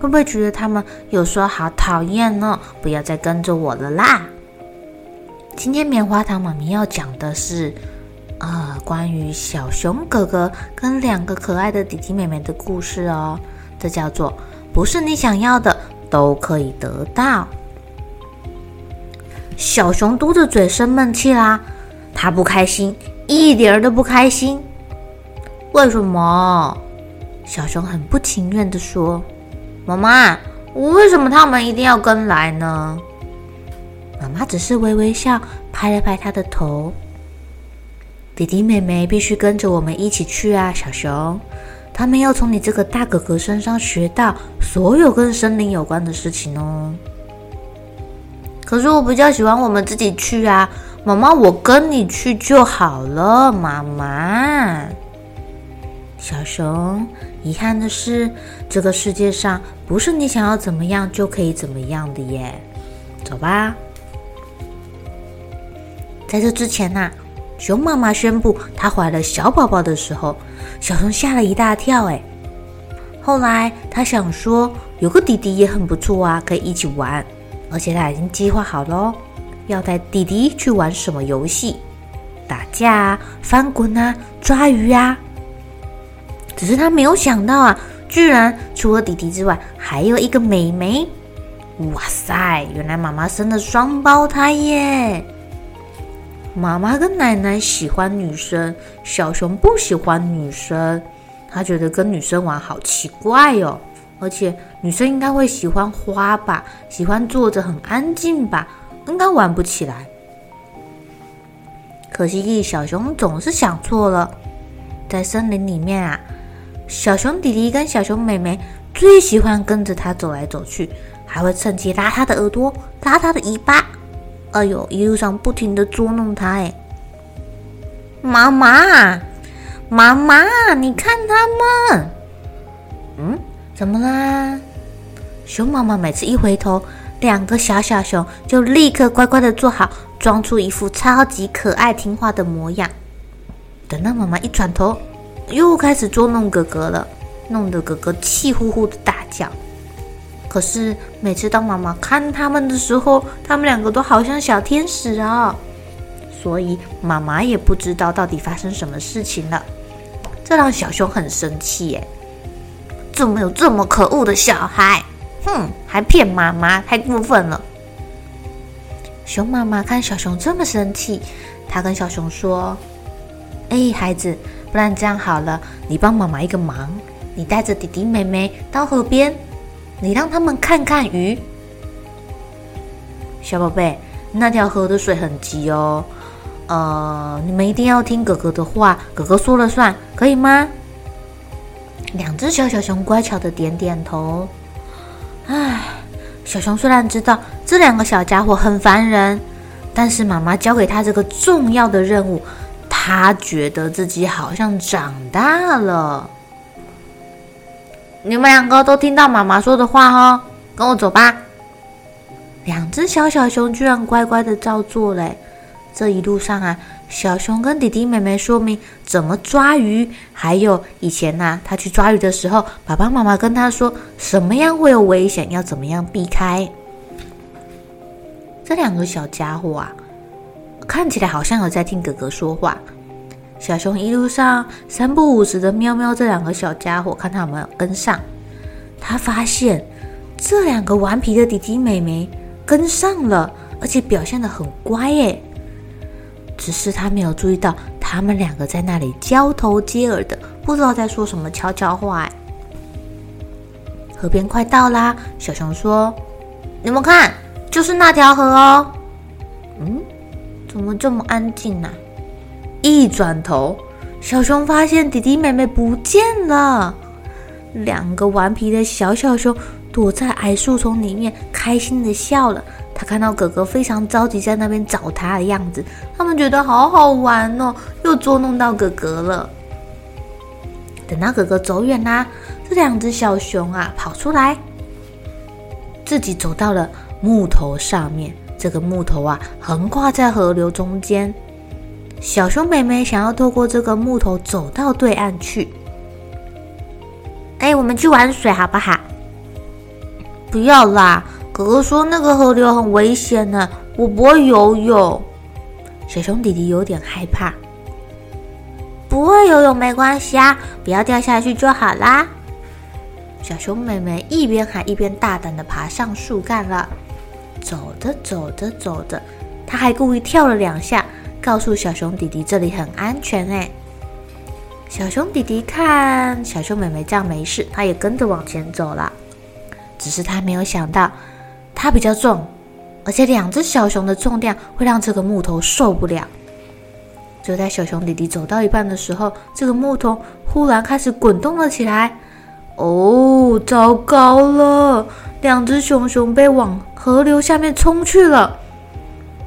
会不会觉得他们有时候好讨厌呢？不要再跟着我了啦！今天棉花糖妈咪要讲的是，啊、呃，关于小熊哥哥跟两个可爱的弟弟妹妹的故事哦。这叫做不是你想要的都可以得到。小熊嘟着嘴生闷气啦，他不开心，一点儿都不开心。为什么？小熊很不情愿地说。妈妈，为什么他们一定要跟来呢？妈妈只是微微笑，拍了拍他的头。弟弟妹妹必须跟着我们一起去啊，小熊。他们要从你这个大哥哥身上学到所有跟森林有关的事情哦。可是我比较喜欢我们自己去啊，妈妈，我跟你去就好了，妈妈。小熊，遗憾的是，这个世界上不是你想要怎么样就可以怎么样的耶。走吧。在这之前呢、熊妈妈宣布她怀了小宝宝的时候，小熊吓了一大跳。哎，后来她想说，有个弟弟也很不错啊，可以一起玩，而且她已经计划好了，要带弟弟去玩什么游戏，打架啊，翻滚啊，抓鱼啊。只是他没有想到啊，居然除了弟弟之外，还有一个妹妹。哇塞，原来妈妈生了双胞胎耶！妈妈跟奶奶喜欢女生，小熊不喜欢女生，他觉得跟女生玩好奇怪哦。而且女生应该会喜欢花吧，喜欢坐着很安静吧，应该玩不起来。可惜小熊总是想错了，在森林里面啊。小熊弟弟跟小熊妹妹最喜欢跟着他走来走去，还会趁机拉他的耳朵、拉他的尾巴。哎呦，一路上不停的捉弄他。哎，妈妈，妈妈，你看他们。嗯，怎么啦？熊妈妈每次一回头，两个小小熊就立刻乖乖的坐好，装出一副超级可爱听话的模样。等到妈妈一转头。又开始捉弄哥哥了，弄得哥哥气呼呼的大叫。可是每次当妈妈看他们的时候，他们两个都好像小天使哦，所以妈妈也不知道到底发生什么事情了。这让小熊很生气耶！怎么有这么可恶的小孩？哼，还骗妈妈，太过分了！熊妈妈看小熊这么生气，她跟小熊说：“哎，孩子。”不然这样好了，你帮妈妈一个忙，你带着弟弟妹妹到河边，你让他们看看鱼。小宝贝，那条河的水很急哦，呃，你们一定要听哥哥的话，哥哥说了算，可以吗？两只小小熊乖巧的点点头。唉，小熊虽然知道这两个小家伙很烦人，但是妈妈交给他这个重要的任务。他觉得自己好像长大了。你们两个都听到妈妈说的话哦，跟我走吧。两只小小熊居然乖乖的照做嘞。这一路上啊，小熊跟弟弟妹妹说明怎么抓鱼，还有以前呐、啊，他去抓鱼的时候，爸爸妈妈跟他说什么样会有危险，要怎么样避开。这两个小家伙啊。看起来好像有在听哥哥说话。小熊一路上三不五时的瞄瞄这两个小家伙，看他有没有跟上。他发现这两个顽皮的弟弟妹妹跟上了，而且表现得很乖耶。只是他没有注意到，他们两个在那里交头接耳的，不知道在说什么悄悄话。河边快到啦！小熊说：“你们看，就是那条河哦。”怎么这么安静呢？一转头，小熊发现弟弟妹妹不见了。两个顽皮的小小熊躲在矮树丛里面，开心的笑了。他看到哥哥非常着急，在那边找他的样子，他们觉得好好玩哦，又捉弄到哥哥了。等到哥哥走远啦，这两只小熊啊跑出来，自己走到了木头上面。这个木头啊横跨在河流中间，小熊妹妹想要透过这个木头走到对岸去。哎，我们去玩水好不好？不要啦。哥哥说那个河流很危险呢，我不会游泳。小熊弟弟有点害怕。不会游泳没关系啊，不要掉下去就好啦。小熊妹妹一边喊一边大胆的爬上树干了。走着走着走着，他还故意跳了两下，告诉小熊弟弟这里很安全哎。小熊弟弟看小熊妹妹这样没事，他也跟着往前走了。只是他没有想到。它比较重，而且两只小熊的重量会让这个木头受不了。就在小熊弟弟走到一半的时候，这个木头忽然开始滚动了起来。哦，糟糕了！两只熊熊被往河流下面冲去了！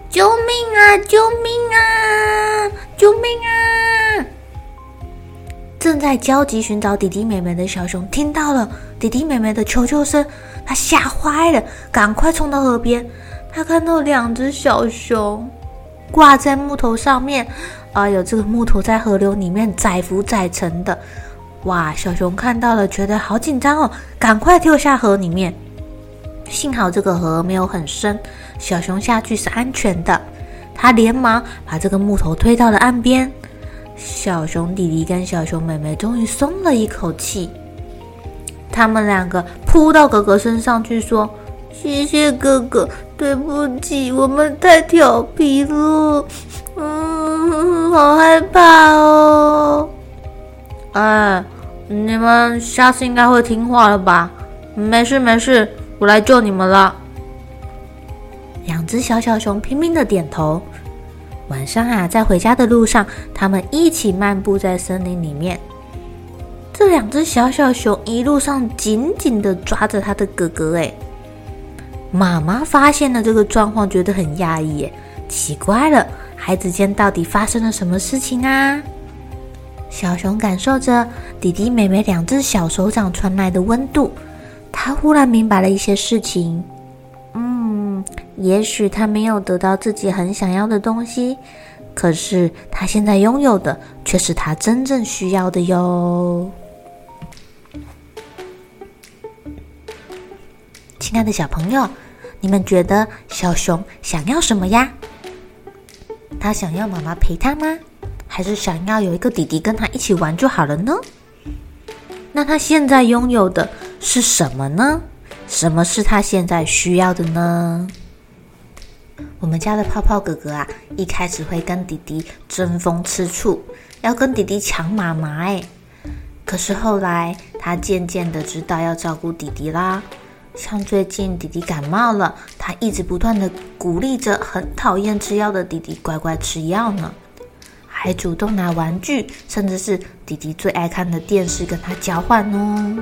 救命啊！救命啊！救命啊！正在焦急寻找弟弟妹妹的小熊听到了弟弟妹妹的求救声。他吓坏了，赶快冲到河边。他看到两只小熊挂在木头上面，哎呦，这个木头在河流里面载浮载沉的。哇！小熊看到了，觉得好紧张哦，赶快跳下河里面。幸好这个河没有很深，小熊下去是安全的。他连忙把这个木头推到了岸边。小熊弟弟跟小熊妹妹终于松了一口气。他们两个扑到哥哥身上去，说：“谢谢哥哥，对不起，我们太调皮了，嗯，好害怕哦。”哎，你们下次应该会听话了吧？没事没事，我来救你们了。两只小小熊拼命的点头。晚上啊，在回家的路上，他们一起漫步在森林里面。这两只小小熊一路上紧紧的抓着他的哥哥，哎，妈妈发现了这个状况，觉得很讶异，哎，奇怪了，孩子间到底发生了什么事情啊？小熊感受着弟弟妹妹两只小手掌传来的温度，他忽然明白了一些事情。嗯，也许他没有得到自己很想要的东西，可是他现在拥有的却是他真正需要的哟。亲爱的小朋友，你们觉得小熊想要什么呀？他想要妈妈陪他吗？还是想要有一个弟弟跟他一起玩就好了呢？那他现在拥有的是什么呢？什么是他现在需要的呢？我们家的泡泡哥哥啊，一开始会跟弟弟争风吃醋，要跟弟弟抢妈妈哎。可是后来，他渐渐的知道要照顾弟弟啦。像最近弟弟感冒了，他一直不断的鼓励着很讨厌吃药的弟弟乖乖吃药呢，还主动拿玩具，甚至是弟弟最爱看的电视跟他交换哦。